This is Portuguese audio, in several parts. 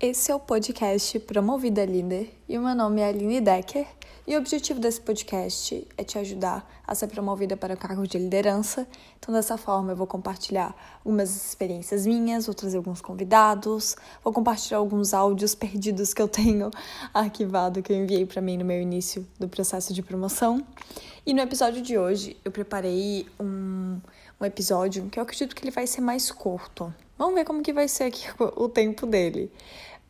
Esse é o podcast Promovida Líder e o meu nome é Aline Decker e o objetivo desse podcast é te ajudar a ser promovida para o cargo de liderança. Então, dessa forma, eu vou compartilhar algumas experiências minhas, vou trazer alguns convidados, vou compartilhar alguns áudios perdidos que eu tenho arquivado que eu enviei para mim no meu início do processo de promoção. E no episódio de hoje, eu preparei um, um episódio que eu acredito que ele vai ser mais curto. Vamos ver como que vai ser aqui o tempo dele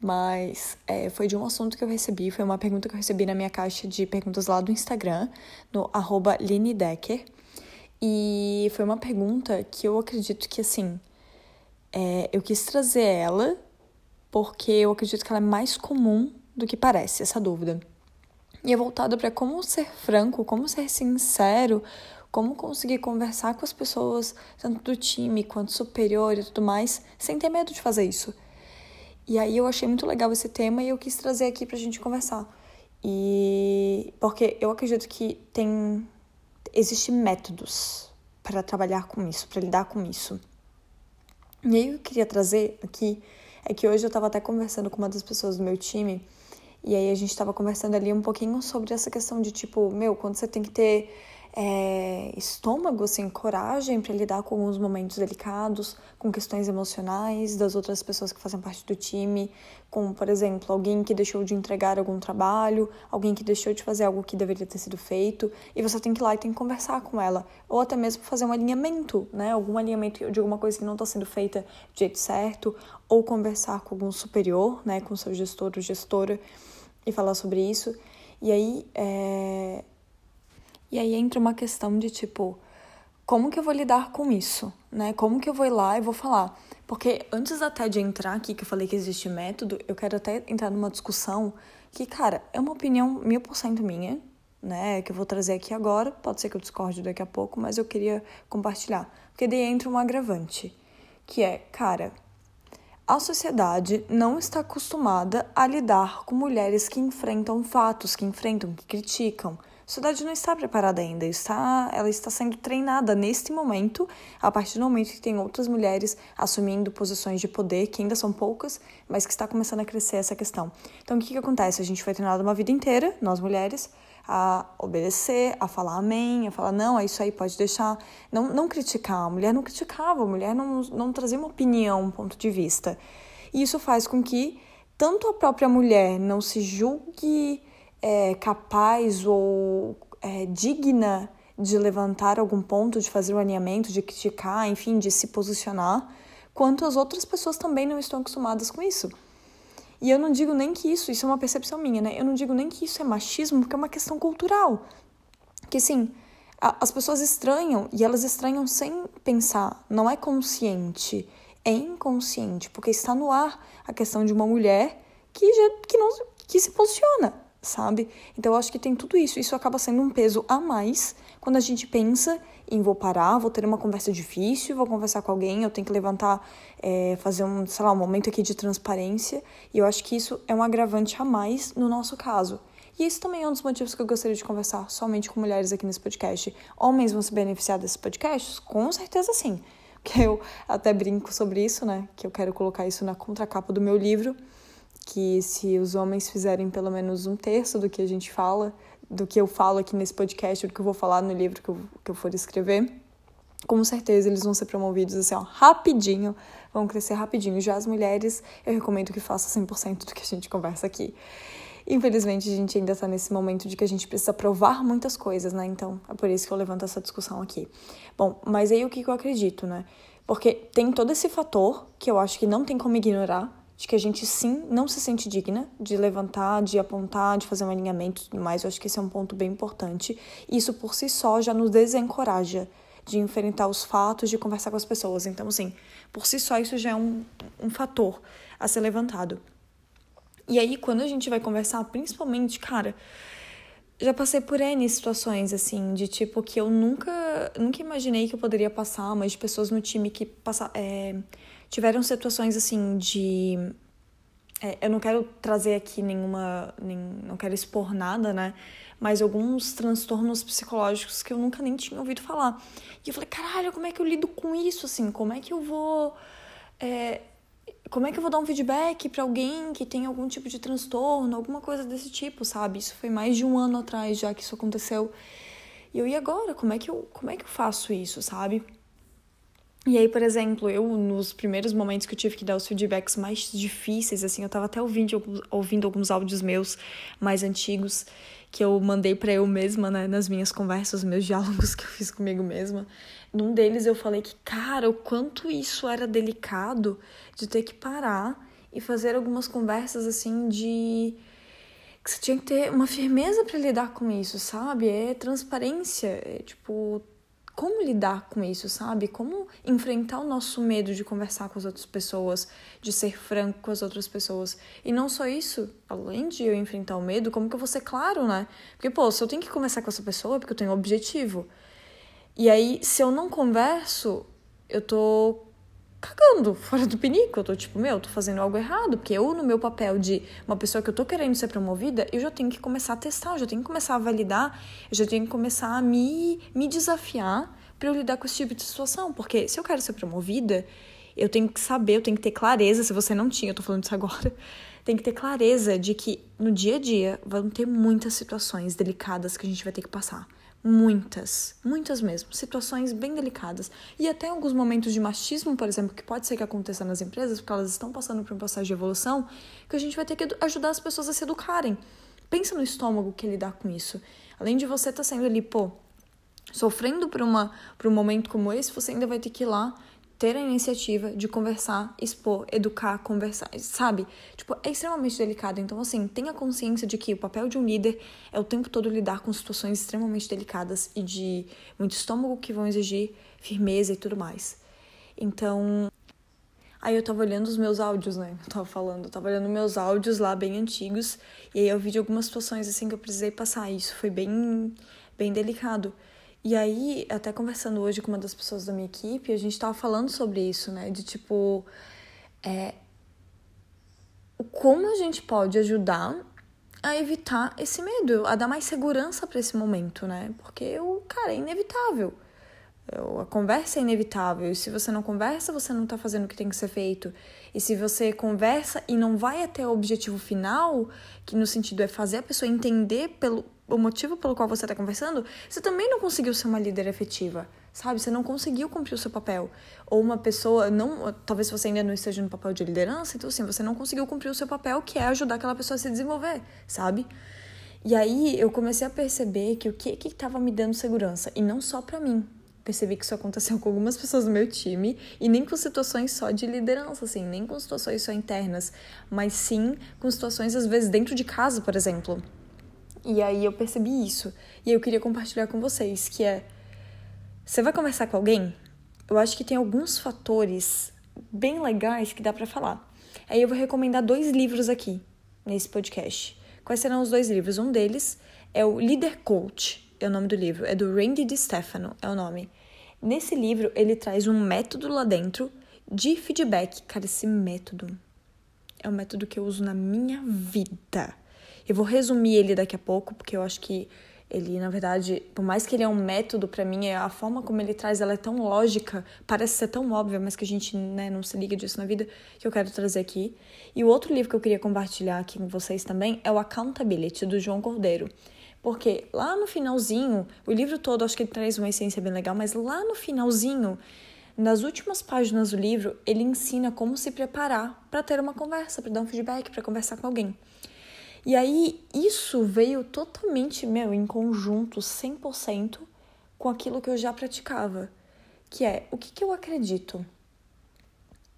mas é, foi de um assunto que eu recebi, foi uma pergunta que eu recebi na minha caixa de perguntas lá do Instagram, no arroba. E foi uma pergunta que eu acredito que, assim, é, eu quis trazer ela porque eu acredito que ela é mais comum do que parece, essa dúvida. E é voltada para como ser franco, como ser sincero, como conseguir conversar com as pessoas, tanto do time quanto superior e tudo mais, sem ter medo de fazer isso. E aí eu achei muito legal esse tema e eu quis trazer aqui pra gente conversar. E porque eu acredito que tem existem métodos para trabalhar com isso, para lidar com isso. E aí eu queria trazer aqui é que hoje eu estava até conversando com uma das pessoas do meu time e aí a gente estava conversando ali um pouquinho sobre essa questão de tipo, meu, quando você tem que ter é, estômago, assim, coragem para lidar com alguns momentos delicados, com questões emocionais das outras pessoas que fazem parte do time, como, por exemplo, alguém que deixou de entregar algum trabalho, alguém que deixou de fazer algo que deveria ter sido feito, e você tem que ir lá e tem que conversar com ela, ou até mesmo fazer um alinhamento, né? Algum alinhamento de alguma coisa que não está sendo feita do jeito certo, ou conversar com algum superior, né, com seu gestor ou gestora, e falar sobre isso. E aí, é, e aí entra uma questão de tipo, como que eu vou lidar com isso, né? Como que eu vou ir lá e vou falar? Porque antes até de entrar aqui, que eu falei que existe método, eu quero até entrar numa discussão que, cara, é uma opinião mil por cento minha, né? Que eu vou trazer aqui agora. Pode ser que eu discorde daqui a pouco, mas eu queria compartilhar. Porque daí entra um agravante, que é, cara, a sociedade não está acostumada a lidar com mulheres que enfrentam fatos, que enfrentam, que criticam a sociedade não está preparada ainda, está, ela está sendo treinada neste momento, a partir do momento que tem outras mulheres assumindo posições de poder, que ainda são poucas, mas que está começando a crescer essa questão. Então, o que, que acontece? A gente foi treinada uma vida inteira, nós mulheres, a obedecer, a falar amém, a falar não, é isso aí, pode deixar. Não, não criticar, a mulher não criticava, a mulher não, não trazia uma opinião, um ponto de vista. E isso faz com que tanto a própria mulher não se julgue é, capaz ou é, digna de levantar algum ponto, de fazer um alinhamento, de criticar, enfim, de se posicionar, quanto as outras pessoas também não estão acostumadas com isso. E eu não digo nem que isso, isso é uma percepção minha, né? Eu não digo nem que isso é machismo, porque é uma questão cultural. Que assim, a, as pessoas estranham e elas estranham sem pensar, não é consciente, é inconsciente, porque está no ar a questão de uma mulher que, já, que, não, que se posiciona sabe? Então eu acho que tem tudo isso. Isso acaba sendo um peso a mais quando a gente pensa em vou parar, vou ter uma conversa difícil, vou conversar com alguém, eu tenho que levantar, é, fazer um, sei lá, um momento aqui de transparência. E eu acho que isso é um agravante a mais no nosso caso. E esse também é um dos motivos que eu gostaria de conversar somente com mulheres aqui nesse podcast. Homens vão se beneficiar desses podcasts? Com certeza sim. Que eu até brinco sobre isso, né? Que eu quero colocar isso na contracapa do meu livro que se os homens fizerem pelo menos um terço do que a gente fala, do que eu falo aqui nesse podcast, do que eu vou falar no livro que eu, que eu for escrever, com certeza eles vão ser promovidos assim, ó, rapidinho, vão crescer rapidinho. Já as mulheres, eu recomendo que faça 100% do que a gente conversa aqui. Infelizmente, a gente ainda está nesse momento de que a gente precisa provar muitas coisas, né? Então, é por isso que eu levanto essa discussão aqui. Bom, mas aí o que eu acredito, né? Porque tem todo esse fator que eu acho que não tem como ignorar, de que a gente sim não se sente digna de levantar, de apontar, de fazer um alinhamento e tudo mais. Eu acho que esse é um ponto bem importante. Isso por si só já nos desencoraja de enfrentar os fatos, de conversar com as pessoas. Então, assim, por si só isso já é um, um fator a ser levantado. E aí, quando a gente vai conversar, principalmente, cara, já passei por N situações, assim, de tipo que eu nunca, nunca imaginei que eu poderia passar, mas de pessoas no time que passa, é, tiveram situações assim de. É, eu não quero trazer aqui nenhuma. Nem, não quero expor nada, né? Mas alguns transtornos psicológicos que eu nunca nem tinha ouvido falar. E eu falei, caralho, como é que eu lido com isso, assim? Como é que eu vou. É, como é que eu vou dar um feedback para alguém que tem algum tipo de transtorno, alguma coisa desse tipo, sabe? Isso foi mais de um ano atrás já que isso aconteceu. E eu, e agora? Como é que eu, como é que eu faço isso, sabe? E aí, por exemplo, eu, nos primeiros momentos que eu tive que dar os feedbacks mais difíceis, assim, eu tava até ouvindo, ouvindo alguns áudios meus mais antigos que eu mandei para eu mesma, né, nas minhas conversas, meus diálogos que eu fiz comigo mesma. Num deles eu falei que, cara, o quanto isso era delicado de ter que parar e fazer algumas conversas assim de que você tinha que ter uma firmeza para lidar com isso, sabe? É transparência, é tipo como lidar com isso, sabe? Como enfrentar o nosso medo de conversar com as outras pessoas, de ser franco com as outras pessoas. E não só isso, além de eu enfrentar o medo, como que eu vou ser claro, né? Porque, pô, se eu tenho que conversar com essa pessoa é porque eu tenho um objetivo. E aí, se eu não converso, eu tô cagando fora do pinico. Eu tô tipo, meu, tô fazendo algo errado. Porque eu, no meu papel de uma pessoa que eu tô querendo ser promovida, eu já tenho que começar a testar, eu já tenho que começar a validar, eu já tenho que começar a me, me desafiar para eu lidar com esse tipo de situação. Porque se eu quero ser promovida, eu tenho que saber, eu tenho que ter clareza. Se você não tinha, eu tô falando isso agora. Tem que ter clareza de que no dia a dia vão ter muitas situações delicadas que a gente vai ter que passar muitas, muitas mesmo, situações bem delicadas. E até alguns momentos de machismo, por exemplo, que pode ser que aconteça nas empresas, porque elas estão passando por um processo de evolução, que a gente vai ter que ajudar as pessoas a se educarem. Pensa no estômago que lidar com isso. Além de você estar tá sendo ali, pô, sofrendo por, uma, por um momento como esse, você ainda vai ter que ir lá ter a iniciativa de conversar, expor, educar, conversar, sabe? Tipo, é extremamente delicado. Então, assim, tenha consciência de que o papel de um líder é o tempo todo lidar com situações extremamente delicadas e de muito estômago que vão exigir firmeza e tudo mais. Então, Aí eu tava olhando os meus áudios, né? Eu tava falando, eu tava olhando meus áudios lá bem antigos, e aí eu vi de algumas situações assim que eu precisei passar. Isso foi bem, bem delicado. E aí, até conversando hoje com uma das pessoas da minha equipe, a gente tava falando sobre isso, né? De tipo. É, como a gente pode ajudar a evitar esse medo, a dar mais segurança para esse momento, né? Porque o cara é inevitável. A conversa é inevitável. E se você não conversa, você não tá fazendo o que tem que ser feito. E se você conversa e não vai até o objetivo final, que no sentido é fazer a pessoa entender pelo, o motivo pelo qual você está conversando, você também não conseguiu ser uma líder efetiva, sabe? Você não conseguiu cumprir o seu papel. Ou uma pessoa, não, talvez você ainda não esteja no papel de liderança, então assim, você não conseguiu cumprir o seu papel, que é ajudar aquela pessoa a se desenvolver, sabe? E aí eu comecei a perceber que o que que estava me dando segurança, e não só para mim. Percebi que isso aconteceu com algumas pessoas do meu time, e nem com situações só de liderança, assim, nem com situações só internas, mas sim com situações, às vezes, dentro de casa, por exemplo e aí eu percebi isso. E eu queria compartilhar com vocês, que é você vai conversar com alguém? Eu acho que tem alguns fatores bem legais que dá para falar. Aí eu vou recomendar dois livros aqui nesse podcast. Quais serão os dois livros? Um deles é o Leader Coach, é o nome do livro, é do Randy DiStefano, é o nome. Nesse livro, ele traz um método lá dentro de feedback. Cara, esse método é um método que eu uso na minha vida. Eu vou resumir ele daqui a pouco, porque eu acho que ele, na verdade, por mais que ele é um método para mim, a forma como ele traz, ela é tão lógica, parece ser tão óbvia, mas que a gente né, não se liga disso na vida, que eu quero trazer aqui. E o outro livro que eu queria compartilhar aqui com vocês também é o Accountability, do João Cordeiro. Porque lá no finalzinho, o livro todo acho que ele traz uma essência bem legal, mas lá no finalzinho, nas últimas páginas do livro, ele ensina como se preparar para ter uma conversa, para dar um feedback, para conversar com alguém. E aí isso veio totalmente, meu, em conjunto, 100% com aquilo que eu já praticava, que é o que, que eu acredito.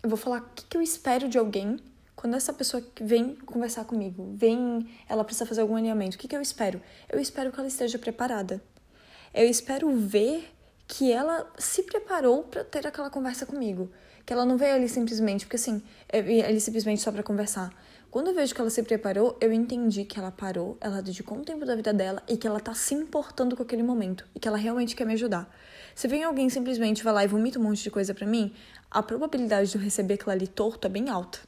Eu vou falar o que, que eu espero de alguém quando essa pessoa vem conversar comigo, vem, ela precisa fazer algum alinhamento, o que, que eu espero? Eu espero que ela esteja preparada. Eu espero ver que ela se preparou para ter aquela conversa comigo. Que ela não veio ali simplesmente, porque assim, é, ali simplesmente só para conversar. Quando eu vejo que ela se preparou, eu entendi que ela parou, ela dedicou um tempo da vida dela e que ela tá se importando com aquele momento e que ela realmente quer me ajudar. Se vem alguém simplesmente vai lá e vomita um monte de coisa para mim, a probabilidade de eu receber aquilo ali torto é bem alta.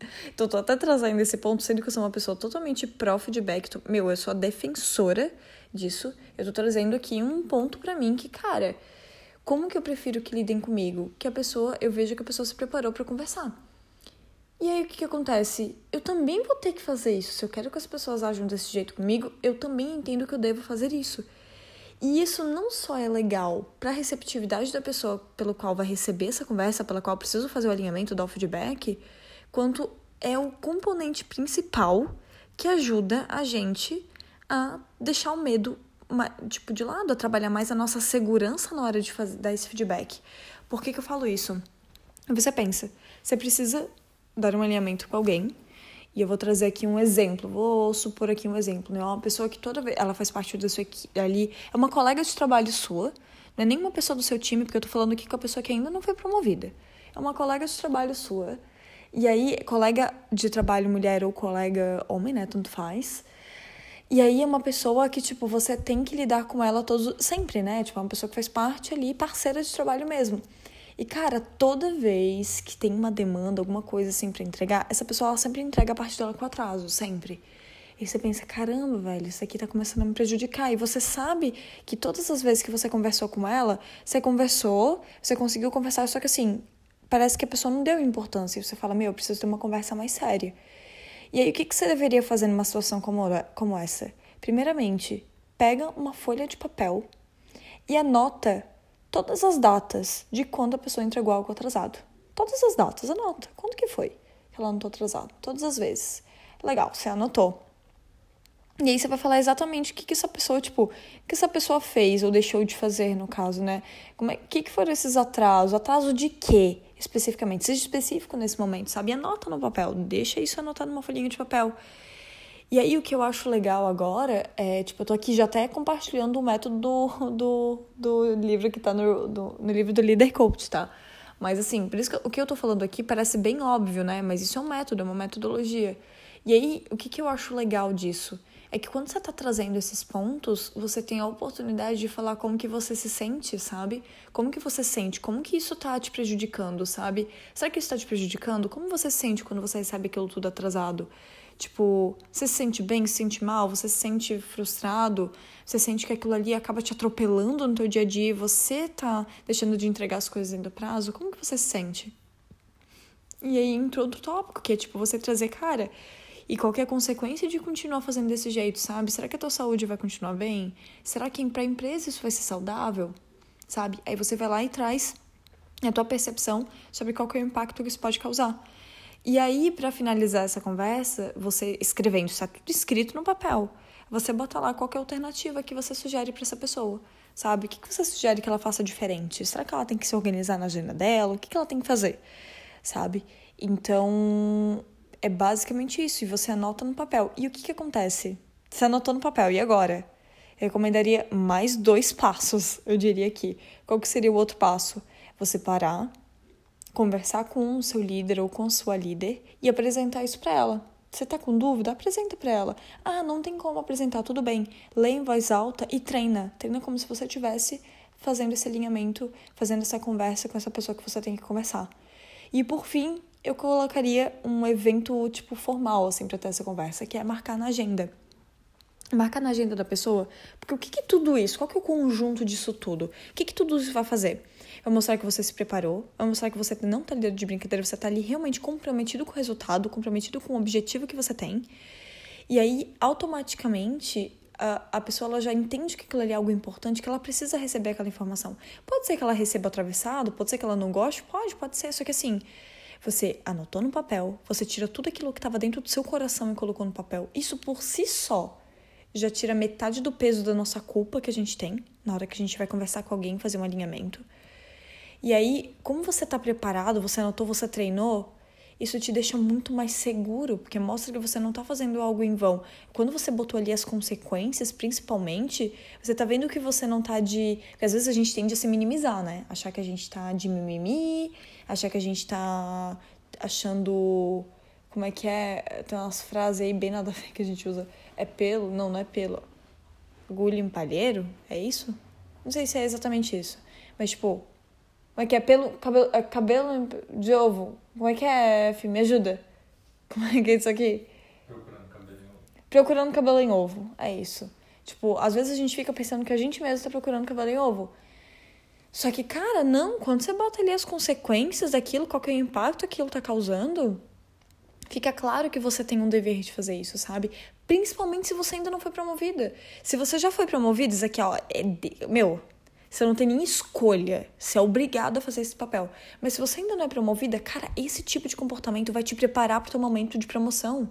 Então, tô até trazendo esse ponto, sendo que eu sou uma pessoa totalmente pró-feedback. Meu, eu sou a defensora disso. Eu tô trazendo aqui um ponto para mim que, cara, como que eu prefiro que lidem comigo? Que a pessoa, eu vejo que a pessoa se preparou para conversar. E aí o que, que acontece? Eu também vou ter que fazer isso. Se eu quero que as pessoas ajam desse jeito comigo, eu também entendo que eu devo fazer isso. E isso não só é legal para a receptividade da pessoa pelo qual vai receber essa conversa, pela qual eu preciso fazer o alinhamento, dar o feedback, quanto é o componente principal que ajuda a gente a deixar o medo tipo de lado, a trabalhar mais a nossa segurança na hora de fazer, dar esse feedback. Por que, que eu falo isso? Você pensa, você precisa dar um alinhamento com alguém. E eu vou trazer aqui um exemplo, vou supor aqui um exemplo, né? Uma pessoa que toda vez ela faz parte da sua equipe ali, é uma colega de trabalho sua, não é nenhuma pessoa do seu time, porque eu tô falando aqui com a pessoa que ainda não foi promovida. É uma colega de trabalho sua. E aí, colega de trabalho mulher ou colega homem, né? Tanto faz. E aí é uma pessoa que, tipo, você tem que lidar com ela todos, sempre, né? Tipo, é uma pessoa que faz parte ali, parceira de trabalho mesmo. E, cara, toda vez que tem uma demanda, alguma coisa assim pra entregar, essa pessoa sempre entrega a parte dela com atraso, sempre. E você pensa, caramba, velho, isso aqui tá começando a me prejudicar. E você sabe que todas as vezes que você conversou com ela, você conversou, você conseguiu conversar, só que assim, parece que a pessoa não deu importância. E você fala, meu, eu preciso ter uma conversa mais séria. E aí, o que, que você deveria fazer numa situação como essa? Primeiramente, pega uma folha de papel e anota todas as datas de quando a pessoa entregou algo atrasado. Todas as datas, anota. Quando que foi que ela anotou atrasado? Todas as vezes. Legal, você anotou. E aí você vai falar exatamente o que, que essa pessoa, tipo, que essa pessoa fez ou deixou de fazer, no caso, né? Como é, que, que foram esses atrasos? Atraso de quê, especificamente? Seja específico nesse momento, sabe? Anota no papel, deixa isso anotado numa folhinha de papel. E aí o que eu acho legal agora é, tipo, eu tô aqui já até compartilhando o método do, do, do livro que tá no, do, no livro do Leader Coach, tá? Mas assim, por isso que o que eu tô falando aqui parece bem óbvio, né? Mas isso é um método, é uma metodologia. E aí, o que, que eu acho legal disso? É que quando você tá trazendo esses pontos, você tem a oportunidade de falar como que você se sente, sabe? Como que você sente, como que isso tá te prejudicando, sabe? Será que isso tá te prejudicando? Como você sente quando você recebe aquilo tudo atrasado? Tipo, você se sente bem, se sente mal, você se sente frustrado, você sente que aquilo ali acaba te atropelando no teu dia a dia e você tá deixando de entregar as coisas dentro do prazo, como que você se sente? E aí entrou outro tópico, que é tipo você trazer, cara, e qualquer consequência de continuar fazendo desse jeito, sabe? Será que a tua saúde vai continuar bem? Será que para a empresa isso vai ser saudável? Sabe? Aí você vai lá e traz a tua percepção sobre qual é o impacto que isso pode causar. E aí, para finalizar essa conversa, você escrevendo, está tudo escrito no papel. Você bota lá qual é a alternativa que você sugere para essa pessoa, sabe? O que, você sugere que ela faça diferente? Será que ela tem que se organizar na agenda dela? O que, que ela tem que fazer, sabe? Então, é basicamente isso. E você anota no papel. E o que, que acontece? Você anotou no papel, e agora? Eu recomendaria mais dois passos, eu diria aqui. Qual que seria o outro passo? Você parar, conversar com o seu líder ou com sua líder e apresentar isso para ela. Você tá com dúvida? Apresenta para ela. Ah, não tem como apresentar, tudo bem. Lê em voz alta e treina. Treina como se você estivesse fazendo esse alinhamento, fazendo essa conversa com essa pessoa que você tem que conversar. E por fim, eu colocaria um evento tipo formal assim para ter essa conversa, que é marcar na agenda. Marcar na agenda da pessoa, porque o que, que tudo isso? Qual que é o conjunto disso tudo? O que, que tudo isso vai fazer? Vai mostrar que você se preparou, vai mostrar que você não tá ali de brincadeira, você tá ali realmente comprometido com o resultado, comprometido com o objetivo que você tem. E aí, automaticamente, a, a pessoa ela já entende que aquilo ali é algo importante, que ela precisa receber aquela informação. Pode ser que ela receba atravessado, pode ser que ela não goste, pode, pode ser, só que assim, você anotou no papel, você tira tudo aquilo que estava dentro do seu coração e colocou no papel. Isso por si só já tira metade do peso da nossa culpa que a gente tem na hora que a gente vai conversar com alguém, fazer um alinhamento. E aí, como você está preparado, você anotou, você treinou, isso te deixa muito mais seguro, porque mostra que você não está fazendo algo em vão. Quando você botou ali as consequências, principalmente, você está vendo que você não está de. Porque às vezes a gente tende a se minimizar, né? Achar que a gente está de mimimi, achar que a gente está achando. Como é que é? Tem umas frases aí bem nada a ver que a gente usa. É pelo? Não, não é pelo. Agulha em palheiro? É isso? Não sei se é exatamente isso. Mas, tipo, como é que é? Pelo, cabelo, é, cabelo de ovo. Como é que é, filho? Me ajuda. Como é que é isso aqui? Procurando cabelo em ovo. Procurando cabelo em ovo. É isso. Tipo, às vezes a gente fica pensando que a gente mesmo tá procurando cabelo em ovo. Só que, cara, não. Quando você bota ali as consequências daquilo, qual que é o impacto que aquilo tá causando, Fica claro que você tem um dever de fazer isso, sabe? Principalmente se você ainda não foi promovida. Se você já foi promovida, isso aqui, ó, é de... meu, você não tem nem escolha. Você é obrigado a fazer esse papel. Mas se você ainda não é promovida, cara, esse tipo de comportamento vai te preparar para o teu momento de promoção.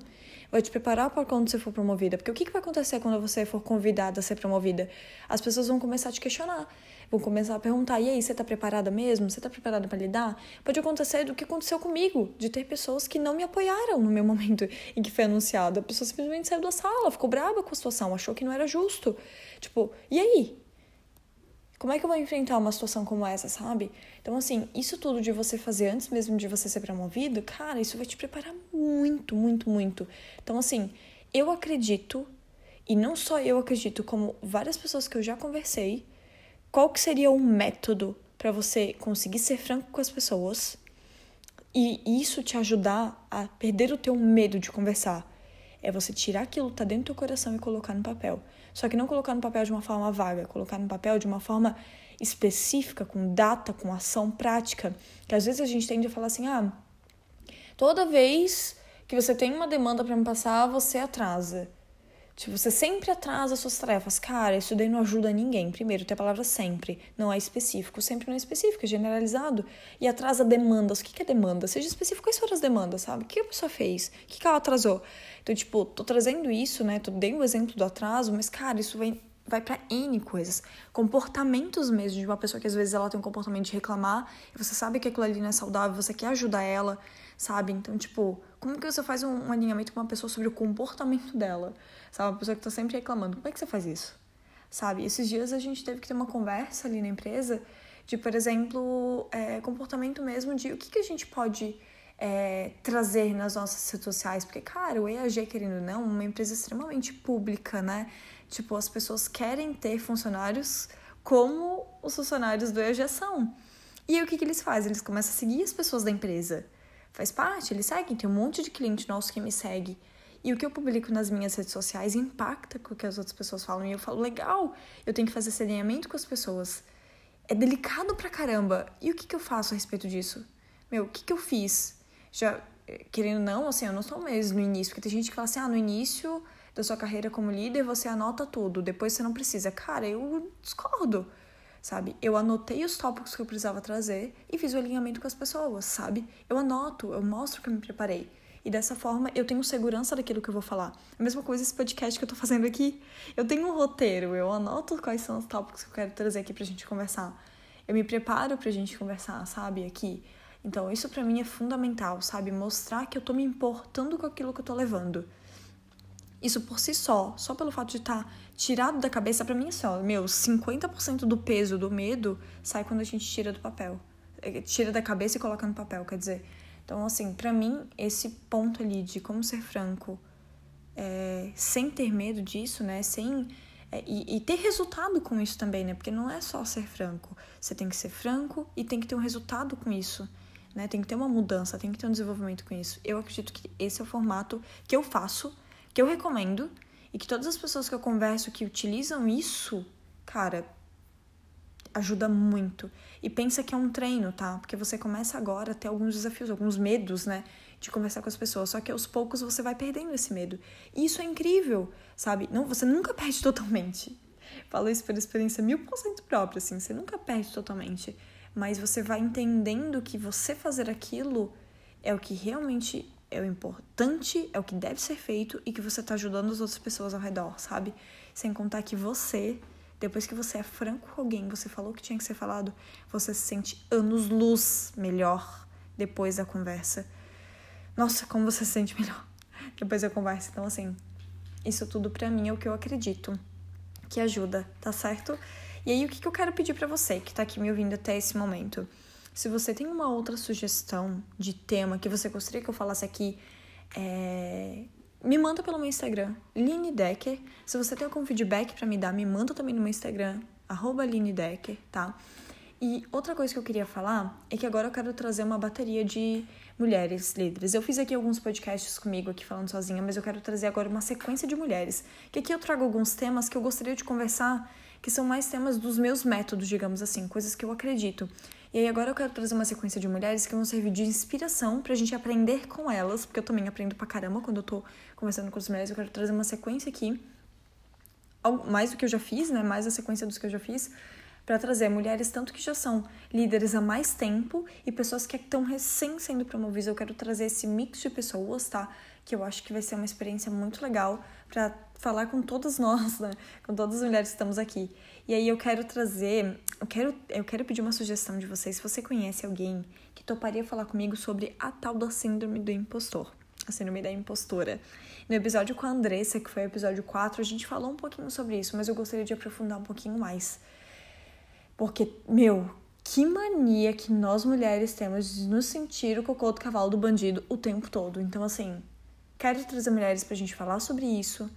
Vai te preparar para quando você for promovida. Porque o que, que vai acontecer quando você for convidada a ser promovida? As pessoas vão começar a te questionar. Vão começar a perguntar: e aí, você tá preparada mesmo? Você tá preparada para lidar? Pode acontecer do que aconteceu comigo, de ter pessoas que não me apoiaram no meu momento em que foi anunciado. A pessoa simplesmente saiu da sala, ficou brava com a situação, achou que não era justo. Tipo, e aí? Como é que eu vou enfrentar uma situação como essa, sabe? Então, assim, isso tudo de você fazer antes mesmo de você ser promovido, cara, isso vai te preparar muito, muito, muito. Então, assim, eu acredito, e não só eu acredito, como várias pessoas que eu já conversei, qual que seria o método para você conseguir ser franco com as pessoas e isso te ajudar a perder o teu medo de conversar? É você tirar aquilo que tá dentro do teu coração e colocar no papel. Só que não colocar no papel de uma forma vaga, colocar no papel de uma forma específica, com data, com ação prática. Que às vezes a gente tende a falar assim: ah, toda vez que você tem uma demanda para me passar, você atrasa. Tipo, você sempre atrasa as suas tarefas. Cara, isso daí não ajuda ninguém. Primeiro, tem a palavra sempre. Não é específico. Sempre não é específico, é generalizado. E atrasa demandas. O que é demanda? Seja específico. Quais foram as demandas, sabe? O que a pessoa fez? O que ela atrasou? Então, tipo, tô trazendo isso, né? Tô dei o um exemplo do atraso, mas, cara, isso vai, vai para N coisas. Comportamentos mesmo de uma pessoa que às vezes ela tem um comportamento de reclamar e você sabe que aquilo ali não é saudável, você quer ajudar ela, sabe? Então, tipo, como que você faz um, um alinhamento com uma pessoa sobre o comportamento dela? Sabe? Uma pessoa que tá sempre reclamando. Como é que você faz isso? Sabe? Esses dias a gente teve que ter uma conversa ali na empresa de, por exemplo, é, comportamento mesmo de o que, que a gente pode é, trazer nas nossas redes sociais. Porque, cara, o EAG, querendo ou não, é uma empresa extremamente pública, né? Tipo, as pessoas querem ter funcionários como os funcionários do EAG são. E aí, o que, que eles fazem? Eles começam a seguir as pessoas da empresa. Faz parte, eles seguem. Tem um monte de cliente nosso que me segue. E o que eu publico nas minhas redes sociais impacta com o que as outras pessoas falam. E eu falo, legal, eu tenho que fazer esse alinhamento com as pessoas. É delicado pra caramba. E o que, que eu faço a respeito disso? Meu, o que, que eu fiz? Já querendo não, assim, eu não sou mesmo no início, porque tem gente que fala assim, ah, no início da sua carreira como líder você anota tudo, depois você não precisa. Cara, eu discordo, sabe? Eu anotei os tópicos que eu precisava trazer e fiz o alinhamento com as pessoas, sabe? Eu anoto, eu mostro que eu me preparei. E dessa forma eu tenho segurança daquilo que eu vou falar. A mesma coisa esse podcast que eu tô fazendo aqui. Eu tenho um roteiro, eu anoto quais são os tópicos que eu quero trazer aqui pra gente conversar. Eu me preparo pra gente conversar, sabe? Aqui. Então, isso para mim é fundamental, sabe? Mostrar que eu tô me importando com aquilo que eu tô levando. Isso por si só, só pelo fato de estar tá tirado da cabeça, para mim é só, meu, 50% do peso do medo sai quando a gente tira do papel. É, tira da cabeça e coloca no papel, quer dizer. Então, assim, para mim, esse ponto ali de como ser franco, é, sem ter medo disso, né? Sem. É, e, e, ter resultado com isso também, né? Porque não é só ser franco. Você tem que ser franco e tem que ter um resultado com isso né? Tem que ter uma mudança, tem que ter um desenvolvimento com isso. Eu acredito que esse é o formato que eu faço, que eu recomendo e que todas as pessoas que eu converso que utilizam isso, cara, ajuda muito. E pensa que é um treino, tá? Porque você começa agora a ter alguns desafios, alguns medos, né? De conversar com as pessoas. Só que aos poucos você vai perdendo esse medo. E isso é incrível, sabe? Não, você nunca perde totalmente. Falo isso por experiência mil por cento própria, assim. Você nunca perde totalmente mas você vai entendendo que você fazer aquilo é o que realmente é o importante, é o que deve ser feito e que você está ajudando as outras pessoas ao redor, sabe? Sem contar que você, depois que você é franco com alguém, você falou o que tinha que ser falado, você se sente anos-luz melhor depois da conversa. Nossa, como você se sente melhor depois da conversa. Então, assim, isso tudo pra mim é o que eu acredito que ajuda, tá certo? E aí, o que, que eu quero pedir para você que tá aqui me ouvindo até esse momento? Se você tem uma outra sugestão de tema que você gostaria que eu falasse aqui, é... me manda pelo meu Instagram, Line Decker. Se você tem algum feedback para me dar, me manda também no meu Instagram, arroba Decker, tá? E outra coisa que eu queria falar é que agora eu quero trazer uma bateria de mulheres líderes. Eu fiz aqui alguns podcasts comigo aqui falando sozinha, mas eu quero trazer agora uma sequência de mulheres. Que aqui eu trago alguns temas que eu gostaria de conversar que são mais temas dos meus métodos, digamos assim, coisas que eu acredito. E aí agora eu quero trazer uma sequência de mulheres que vão servir de inspiração pra gente aprender com elas, porque eu também aprendo pra caramba quando eu tô conversando com as mulheres. Eu quero trazer uma sequência aqui, mais do que eu já fiz, né? Mais a sequência dos que eu já fiz, para trazer mulheres tanto que já são líderes há mais tempo e pessoas que estão recém sendo promovidas. Eu quero trazer esse mix de pessoas, tá? Que eu acho que vai ser uma experiência muito legal para falar com todas nós, né? Com todas as mulheres que estamos aqui. E aí eu quero trazer, eu quero, eu quero pedir uma sugestão de vocês. Se você conhece alguém que toparia falar comigo sobre a tal da síndrome do impostor, a síndrome da impostora. No episódio com a Andressa, que foi o episódio 4, a gente falou um pouquinho sobre isso, mas eu gostaria de aprofundar um pouquinho mais. Porque, meu, que mania que nós mulheres temos de nos sentir o cocô do cavalo do bandido o tempo todo. Então, assim, quero trazer mulheres pra gente falar sobre isso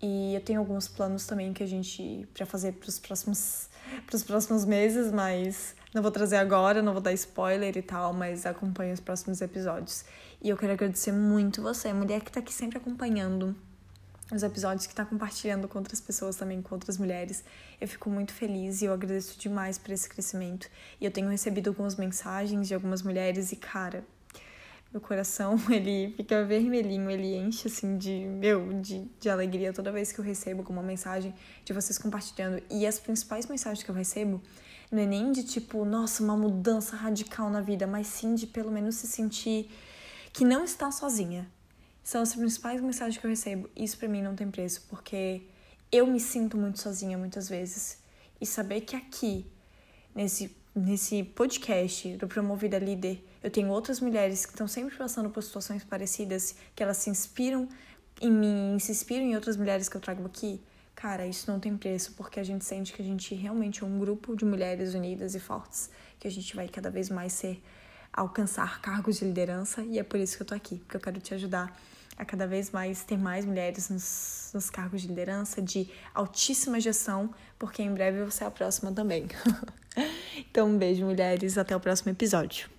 e eu tenho alguns planos também que a gente para fazer para os próximos pros próximos meses, mas não vou trazer agora, não vou dar spoiler e tal, mas acompanhe os próximos episódios. E eu quero agradecer muito você, mulher que tá aqui sempre acompanhando os episódios, que tá compartilhando com outras pessoas também, com outras mulheres. Eu fico muito feliz e eu agradeço demais por esse crescimento. E eu tenho recebido algumas mensagens de algumas mulheres e, cara, meu coração, ele fica vermelhinho, ele enche assim de, meu, de, de alegria toda vez que eu recebo alguma mensagem de vocês compartilhando. E as principais mensagens que eu recebo não é nem de tipo, nossa, uma mudança radical na vida, mas sim de pelo menos se sentir que não está sozinha. São as principais mensagens que eu recebo. Isso para mim não tem preço, porque eu me sinto muito sozinha muitas vezes. E saber que aqui, nesse, nesse podcast do Promovida Líder, eu tenho outras mulheres que estão sempre passando por situações parecidas, que elas se inspiram em mim, se inspiram em outras mulheres que eu trago aqui. Cara, isso não tem preço, porque a gente sente que a gente realmente é um grupo de mulheres unidas e fortes, que a gente vai cada vez mais ser alcançar cargos de liderança, e é por isso que eu tô aqui, porque eu quero te ajudar a cada vez mais ter mais mulheres nos, nos cargos de liderança, de altíssima gestão, porque em breve você é a próxima também. então, um beijo, mulheres, até o próximo episódio.